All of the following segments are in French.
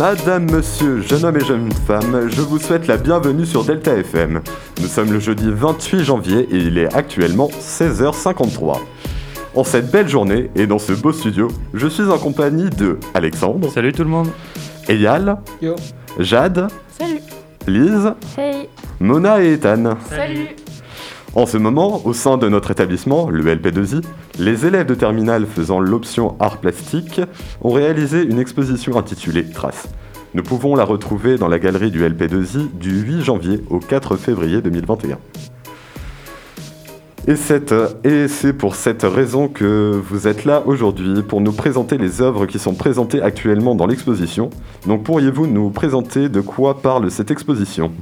Madame, monsieur, jeune homme et jeune femme, je vous souhaite la bienvenue sur Delta FM. Nous sommes le jeudi 28 janvier et il est actuellement 16h53. En cette belle journée et dans ce beau studio, je suis en compagnie de Alexandre. Salut tout le monde. Eyal. Yo. Jade. Salut. Lise. Hey. Mona et Ethan. Salut. En ce moment, au sein de notre établissement, le LP2I, les élèves de terminale faisant l'option art plastique ont réalisé une exposition intitulée Traces. Nous pouvons la retrouver dans la galerie du LP2I du 8 janvier au 4 février 2021. Et, c'est pour cette raison que vous êtes là aujourd'hui pour nous présenter les œuvres qui sont présentées actuellement dans l'exposition. Donc pourriez-vous nous présenter de quoi parle cette exposition?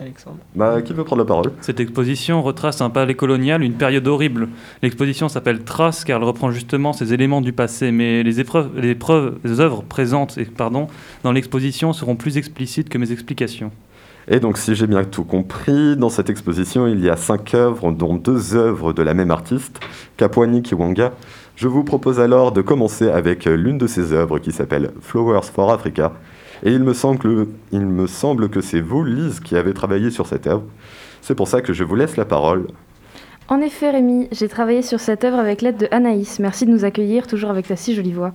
Alexandre. Bah, qui veut prendre la parole? Cette exposition retrace un palais colonial, une période horrible. L'exposition s'appelle Traces car elle reprend justement ces éléments du passé, mais les épreuves, les preuves, les œuvres présentes et, pardon, dans l'exposition seront plus explicites que mes explications. Et donc, si j'ai bien tout compris, dans cette exposition, il y a cinq œuvres, dont deux œuvres de la même artiste, Kapwani Kiwanga. Je vous propose alors de commencer avec l'une de ces œuvres qui s'appelle Flowers for Africa. Et il me semble que, c'est vous, Lise, qui avez travaillé sur cette œuvre. C'est pour ça que je vous laisse la parole. En effet, Rémi, j'ai travaillé sur cette œuvre avec l'aide de Anaïs. Merci de nous accueillir, toujours avec ta si jolie voix.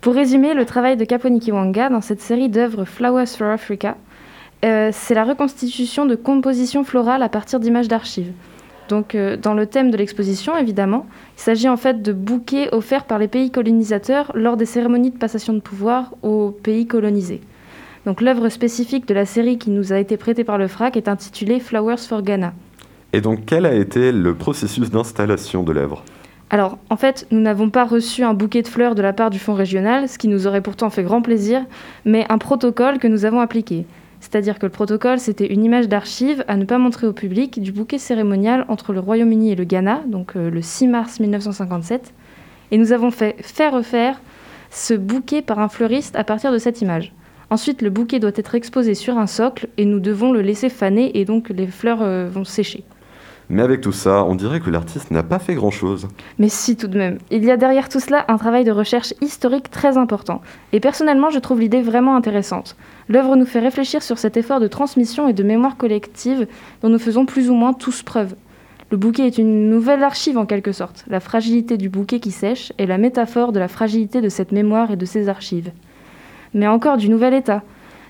Pour résumer, le travail de Kaponi Kiwanga dans cette série d'œuvres Flowers for Africa, euh, c'est la reconstitution de compositions florales à partir d'images d'archives. Donc, euh, dans le thème de l'exposition, évidemment, il s'agit en fait de bouquets offerts par les pays colonisateurs lors des cérémonies de passation de pouvoir aux pays colonisés. Donc, l'œuvre spécifique de la série qui nous a été prêtée par le FRAC est intitulée Flowers for Ghana. Et donc, quel a été le processus d'installation de l'œuvre? Alors, en fait, nous n'avons pas reçu un bouquet de fleurs de la part du Fonds régional, ce qui nous aurait pourtant fait grand plaisir, mais un protocole que nous avons appliqué. C'est-à-dire que le protocole, c'était une image d'archive à ne pas montrer au public du bouquet cérémonial entre le Royaume-Uni et le Ghana, donc euh, le 6 mars 1957. Et nous avons fait faire refaire ce bouquet par un fleuriste à partir de cette image. Ensuite, le bouquet doit être exposé sur un socle et nous devons le laisser faner et donc les fleurs euh, vont sécher. Mais avec tout ça, on dirait que l'artiste n'a pas fait grand-chose. Mais si, tout de même. Il y a derrière tout cela un travail de recherche historique très important. Et personnellement, je trouve l'idée vraiment intéressante. L'œuvre nous fait réfléchir sur cet effort de transmission et de mémoire collective dont nous faisons plus ou moins tous preuve. Le bouquet est une nouvelle archive en quelque sorte. La fragilité du bouquet qui sèche est la métaphore de la fragilité de cette mémoire et de ces archives. Mais encore du nouvel État,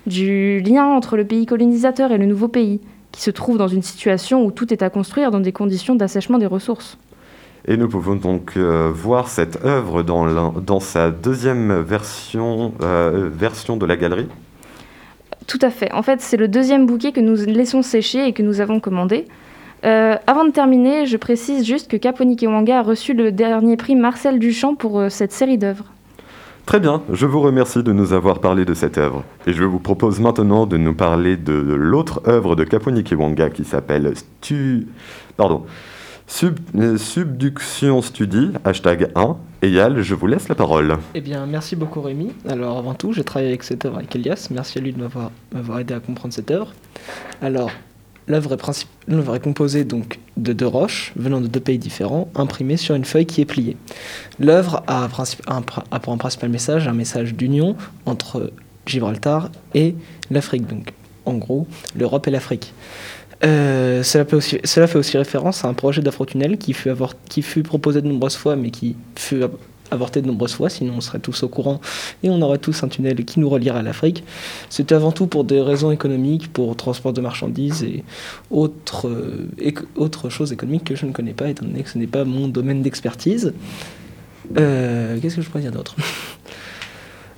du lien entre le pays colonisateur et le nouveau pays, qui se trouve dans une situation où tout est à construire dans des conditions d'assèchement des ressources. Et nous pouvons donc euh, voir cette œuvre dans, sa deuxième version, euh, version de la galerie. Tout à fait. En fait, c'est le deuxième bouquet que nous laissons sécher et que nous avons commandé. Euh, avant de terminer, je précise juste que Kaponi Kiwanga a reçu le dernier prix Marcel Duchamp pour cette série d'œuvres. Très bien, je vous remercie de nous avoir parlé de cette œuvre. Et je vous propose maintenant de nous parler de l'autre œuvre de Kaponi Kiwanga qui s'appelle Stu... Pardon. Sub... Subduction Study, hashtag 1. Eyal, je vous laisse la parole. Eh bien, merci beaucoup Rémi. Alors, avant tout, j'ai travaillé avec cette œuvre avec Elias. Merci à lui de m'avoir m'avoir aidé à comprendre cette œuvre. Alors, l'œuvre est, composée donc de deux roches venant de deux pays différents, imprimées sur une feuille qui est pliée. L'œuvre a, pour un principal message un message d'union entre Gibraltar et l'Afrique. Donc, en gros, l'Europe et l'Afrique. Euh, cela, fait aussi référence à un projet d'afrotunnel qui fut, proposé de nombreuses fois, mais qui fut avorté de nombreuses fois, sinon on serait tous au courant et on aurait tous un tunnel qui nous relierait à l'Afrique. C'était avant tout pour des raisons économiques, pour transport de marchandises et autres, euh, choses économiques que je ne connais pas, étant donné que ce n'est pas mon domaine d'expertise. Euh, Qu'est-ce que je pourrais dire d'autre?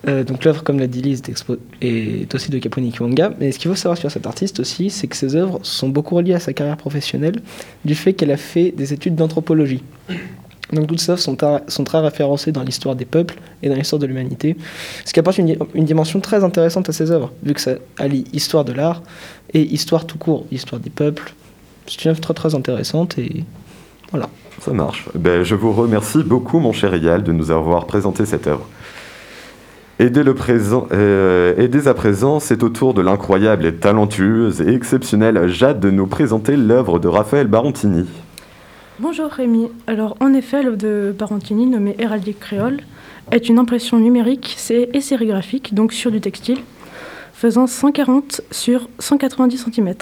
Euh, donc l'œuvre, comme l'a dit Lise, est aussi de Kaponi Kiwanga. Mais ce qu'il faut savoir sur cet artiste aussi, c'est que ses œuvres sont beaucoup reliées à sa carrière professionnelle, du fait qu'elle a fait des études d'anthropologie. Donc toutes ces œuvres sont, très référencées dans l'histoire des peuples et dans l'histoire de l'humanité, ce qui apporte une dimension très intéressante à ces œuvres, vu que ça allie histoire de l'art et histoire tout court, histoire des peuples. C'est une œuvre très très intéressante et voilà. Ça marche. Ben, je vous remercie beaucoup, mon cher Eyal, de nous avoir présenté cette œuvre. Et dès, le présent, euh, et dès à présent, c'est au tour de l'incroyable et talentueuse et exceptionnelle Jade de nous présenter l'œuvre de Raphaël Barontini. Bonjour Rémi. Alors en effet, l'œuvre de Barantini nommée Héraldique créole est une impression numérique et sérigraphique, donc sur du textile, faisant 140 sur 190 cm.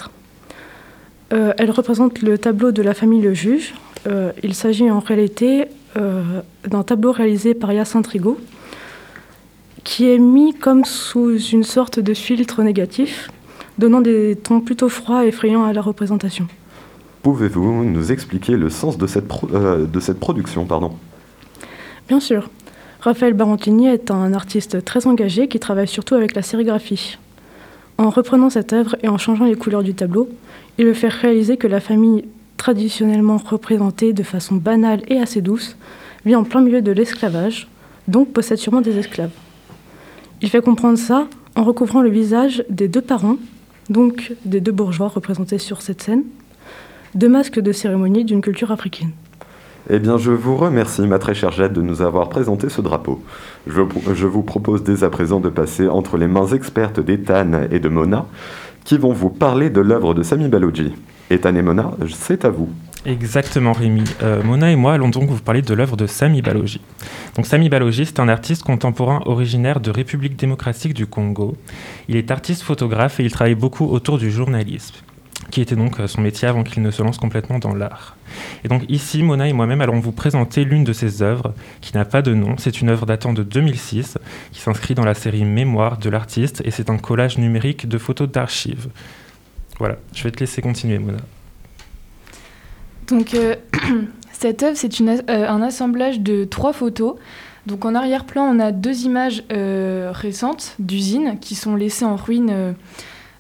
elle représente le tableau de la famille Le Juge. Euh, il s'agit en réalité euh, d'un tableau réalisé par Yacinthe Rigaud, qui est mis comme sous une sorte de filtre négatif, donnant des tons plutôt froids et effrayants à la représentation. Pouvez-vous nous expliquer le sens de cette, euh, production pardon? Bien sûr. Raphaël Barantini est un artiste très engagé qui travaille surtout avec la sérigraphie. En reprenant cette œuvre et en changeant les couleurs du tableau, il veut faire réaliser que la famille traditionnellement représentée de façon banale et assez douce vit en plein milieu de l'esclavage, donc possède sûrement des esclaves. Il fait comprendre ça en recouvrant le visage des deux parents, donc des deux bourgeois représentés sur cette scène, deux masques de cérémonie d'une culture africaine. Eh bien, je vous remercie, ma très chère Jette, de nous avoir présenté ce drapeau. Je, vous propose dès à présent de passer entre les mains expertes d'Ethan et de Mona, qui vont vous parler de l'œuvre de Sami Baloji. Ethan et Mona, c'est à vous. Exactement, Rémi. Euh, Mona et moi allons donc vous parler de l'œuvre de Sami Baloji. Donc, Sami Baloji, c'est un artiste contemporain originaire de République démocratique du Congo. Il est artiste photographe et il travaille beaucoup autour du journalisme qui était donc euh, son métier avant qu'il ne se lance complètement dans l'art. Et donc ici, Mona et moi-même allons vous présenter l'une de ses œuvres qui n'a pas de nom. C'est une œuvre datant de 2006 qui s'inscrit dans la série Mémoire de l'artiste et c'est un collage numérique de photos d'archives. Voilà, je vais te laisser continuer, Mona. Donc euh, cette œuvre, c'est euh, un assemblage de trois photos. Donc en arrière-plan, on a deux images récentes d'usines qui sont laissées en ruine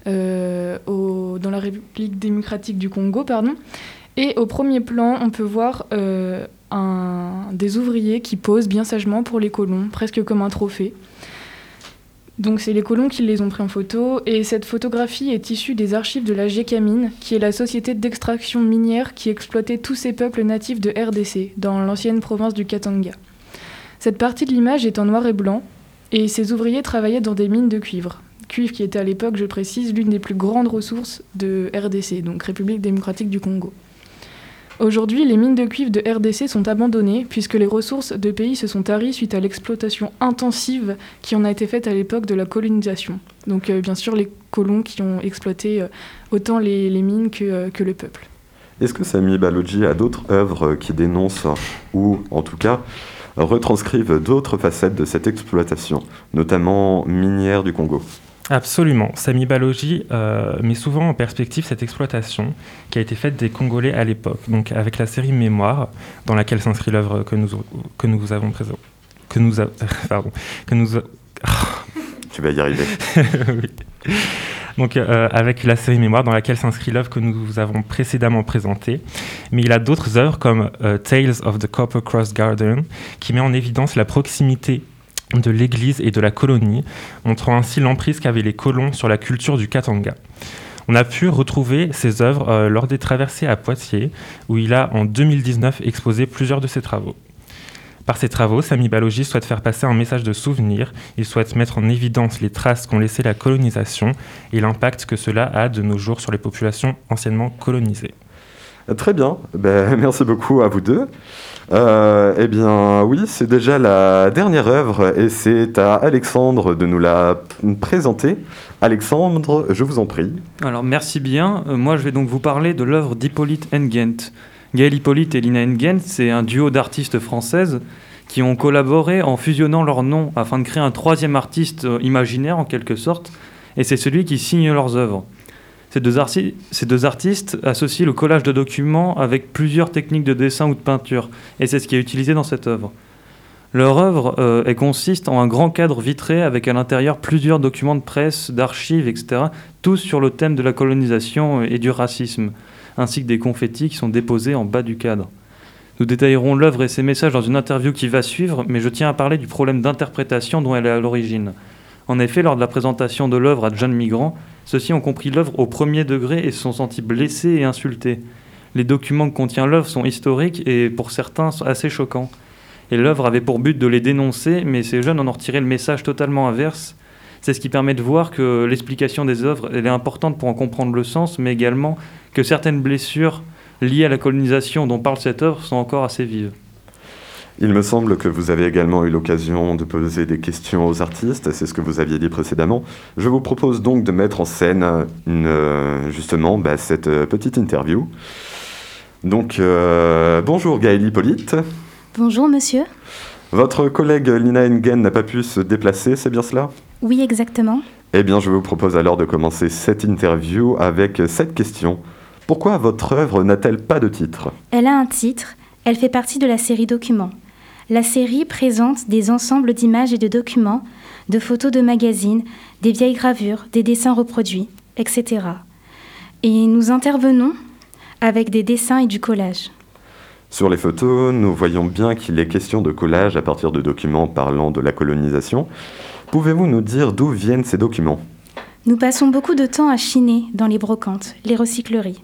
euh, dans la République démocratique du Congo. Pardon. Et au premier plan, on peut voir euh, des ouvriers qui posent bien sagement pour les colons, presque comme un trophée. Donc c'est les colons qui les ont pris en photo et cette photographie est issue des archives de la GECAMINE, qui est la société d'extraction minière qui exploitait tous ces peuples natifs de RDC, dans l'ancienne province du Katanga. Cette partie de l'image est en noir et blanc et ces ouvriers travaillaient dans des mines de cuivre cuivre qui était à l'époque, je précise, l'une des plus grandes ressources de RDC, donc République démocratique du Congo. Aujourd'hui, les mines de cuivre de RDC sont abandonnées puisque les ressources de pays se sont taries suite à l'exploitation intensive qui en a été faite à l'époque de la colonisation. Donc euh, bien sûr les colons qui ont exploité euh, autant les, mines que, euh, que, le peuple. Est-ce que Sami Baloji a d'autres œuvres qui dénoncent ou en tout cas retranscrivent d'autres facettes de cette exploitation, notamment minière du Congo? Absolument. Sami Balogi euh, met souvent en perspective cette exploitation qui a été faite des Congolais à l'époque, donc avec la série Mémoire, dans laquelle s'inscrit l'œuvre que nous, que nous avons présent. Que nous pardon. Que nous Tu vas y arriver. oui. Donc, euh, avec la série Mémoire, dans laquelle s'inscrit l'œuvre que nous avons précédemment présentée. Mais il a d'autres œuvres comme euh, Tales of the Copper Cross Garden, qui met en évidence la proximité de l'Église et de la colonie, montrant ainsi l'emprise qu'avaient les colons sur la culture du Katanga. On a pu retrouver ses œuvres euh, lors des traversées à Poitiers, où il a en 2019 exposé plusieurs de ses travaux. Par ses travaux, Sami Balogi souhaite faire passer un message de souvenir, il souhaite mettre en évidence les traces qu'ont laissé la colonisation et l'impact que cela a de nos jours sur les populations anciennement colonisées. Très bien, ben, merci beaucoup à vous deux. Euh, eh bien, oui, c'est déjà la dernière œuvre et c'est à Alexandre de nous la présenter. Alexandre, je vous en prie. Alors, merci bien. Euh, moi, je vais donc vous parler de l'œuvre d'Hippolyte Engent. Gaël Hippolyte et Lina Engent, c'est un duo d'artistes françaises qui ont collaboré en fusionnant leurs noms afin de créer un troisième artiste euh, imaginaire en quelque sorte, et c'est celui qui signe leurs œuvres. Ces deux, artistes associent le collage de documents avec plusieurs techniques de dessin ou de peinture, et c'est ce qui est utilisé dans cette œuvre. Leur œuvre euh, consiste en un grand cadre vitré avec à l'intérieur plusieurs documents de presse, d'archives, etc., tous sur le thème de la colonisation et du racisme, ainsi que des confettis qui sont déposés en bas du cadre. Nous détaillerons l'œuvre et ses messages dans une interview qui va suivre, mais je tiens à parler du problème d'interprétation dont elle est à l'origine. En effet, lors de la présentation de l'œuvre à jeunes migrants, ceux-ci ont compris l'œuvre au premier degré et se sont sentis blessés et insultés. Les documents que contient l'œuvre sont historiques et pour certains assez choquants. Et l'œuvre avait pour but de les dénoncer, mais ces jeunes en ont retiré le message totalement inverse. C'est ce qui permet de voir que l'explication des œuvres est importante pour en comprendre le sens, mais également que certaines blessures liées à la colonisation dont parle cette œuvre sont encore assez vives. Il me semble que vous avez également eu l'occasion de poser des questions aux artistes, c'est ce que vous aviez dit précédemment. Je vous propose donc de mettre en scène une, euh, justement bah, cette euh, petite interview. Donc, euh, bonjour Gaëlle Hippolyte. Bonjour monsieur. Votre collègue Lina Engen n'a pas pu se déplacer, c'est bien cela? Oui, exactement. Eh bien, je vous propose alors de commencer cette interview avec cette question. Pourquoi votre œuvre n'a-t-elle pas de titre? Elle a un titre, elle fait partie de la série Documents. La série présente des ensembles d'images et de documents, de photos de magazines, des vieilles gravures, des dessins reproduits, etc. Et nous intervenons avec des dessins et du collage. Sur les photos, nous voyons bien qu'il est question de collage à partir de documents parlant de la colonisation. Pouvez-vous nous dire d'où viennent ces documents? Nous passons beaucoup de temps à chiner dans les brocantes, les recycleries.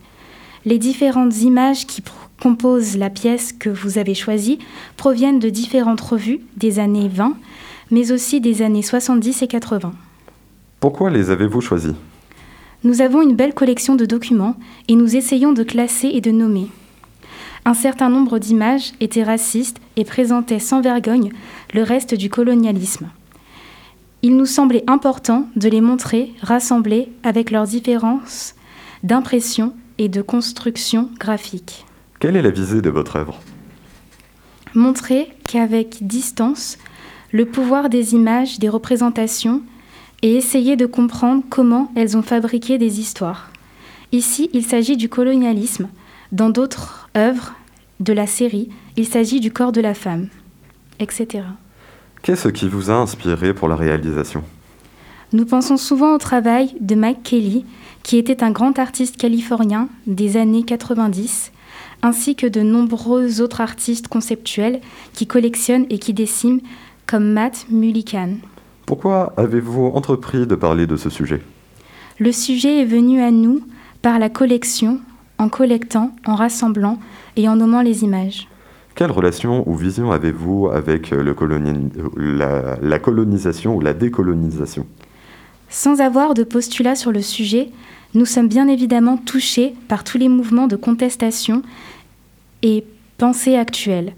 Les différentes images qui composent la pièce que vous avez choisie proviennent de différentes revues des années 20, mais aussi des années 70 et 80. Pourquoi les avez-vous choisis Nous avons une belle collection de documents et nous essayons de classer et de nommer. Un certain nombre d'images étaient racistes et présentaient sans vergogne le reste du colonialisme. Il nous semblait important de les montrer rassemblés avec leurs différences d'impression et de construction graphique. Quelle est la visée de votre œuvre Montrer qu'avec distance, le pouvoir des images, des représentations, et essayer de comprendre comment elles ont fabriqué des histoires. Ici, il s'agit du colonialisme. Dans d'autres œuvres de la série, il s'agit du corps de la femme, etc. Qu'est-ce qui vous a inspiré pour la réalisation? Nous pensons souvent au travail de Mike Kelly, qui était un grand artiste californien des années 90, ainsi que de nombreux autres artistes conceptuels qui collectionnent et qui dessinent, comme Matt Mullican. Pourquoi avez-vous entrepris de parler de ce sujet? Le sujet est venu à nous par la collection, en collectant, en rassemblant et en nommant les images. Quelle relation ou vision avez-vous avec le coloni- la, la colonisation ou la décolonisation? Sans avoir de postulat sur le sujet, nous sommes bien évidemment touchés par tous les mouvements de contestation et pensée actuelle.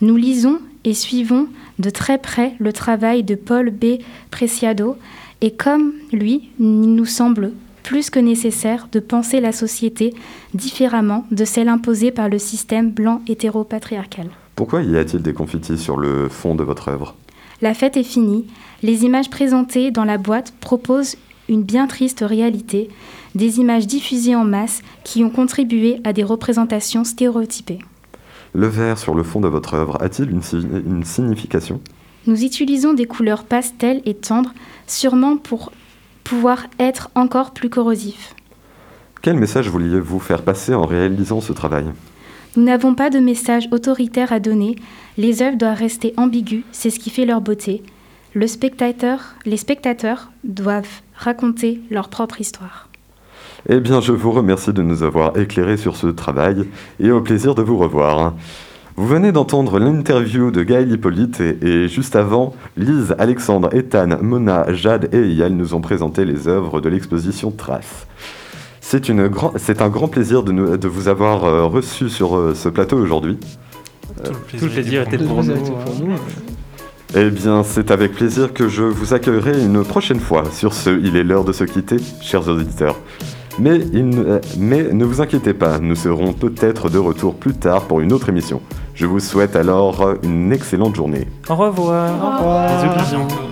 Nous lisons et suivons de très près le travail de Paul B. Preciado et comme lui, il nous semble plus que nécessaire de penser la société différemment de celle imposée par le système blanc hétéropatriarcal. Pourquoi y a-t-il des confettis sur le fond de votre œuvre? La fête est finie. Les images présentées dans la boîte proposent une bien triste réalité, des images diffusées en masse qui ont contribué à des représentations stéréotypées. Le vert sur le fond de votre œuvre a-t-il une, si- une signification? Nous utilisons des couleurs pastel et tendres, sûrement pour pouvoir être encore plus corrosifs. Quel message vouliez-vous faire passer en réalisant ce travail? Nous n'avons pas de message autoritaire à donner, les œuvres doivent rester ambiguës, c'est ce qui fait leur beauté. Le spectateur, les spectateurs doivent raconter leur propre histoire. Eh bien, je vous remercie de nous avoir éclairés sur ce travail et au plaisir de vous revoir. Vous venez d'entendre l'interview de Gaël Hippolyte et, et juste avant, Lise, Alexandre, Ethan, Mona, Jade et Eyal nous ont présenté les œuvres de l'exposition Trace. C'est une grand- c'est un grand plaisir de, nous- de vous avoir euh, reçu sur euh, ce plateau aujourd'hui. Tout le plaisir était Le pour plaisir nous. était pour nous. Eh bien, c'est avec plaisir que je vous accueillerai une prochaine fois. Sur ce, il est l'heure de se quitter, chers auditeurs. Mais, il ne- euh, mais ne vous inquiétez pas, nous serons peut-être de retour plus tard pour une autre émission. Je vous souhaite alors une excellente journée. Au revoir. Au revoir. Bisous, bisous.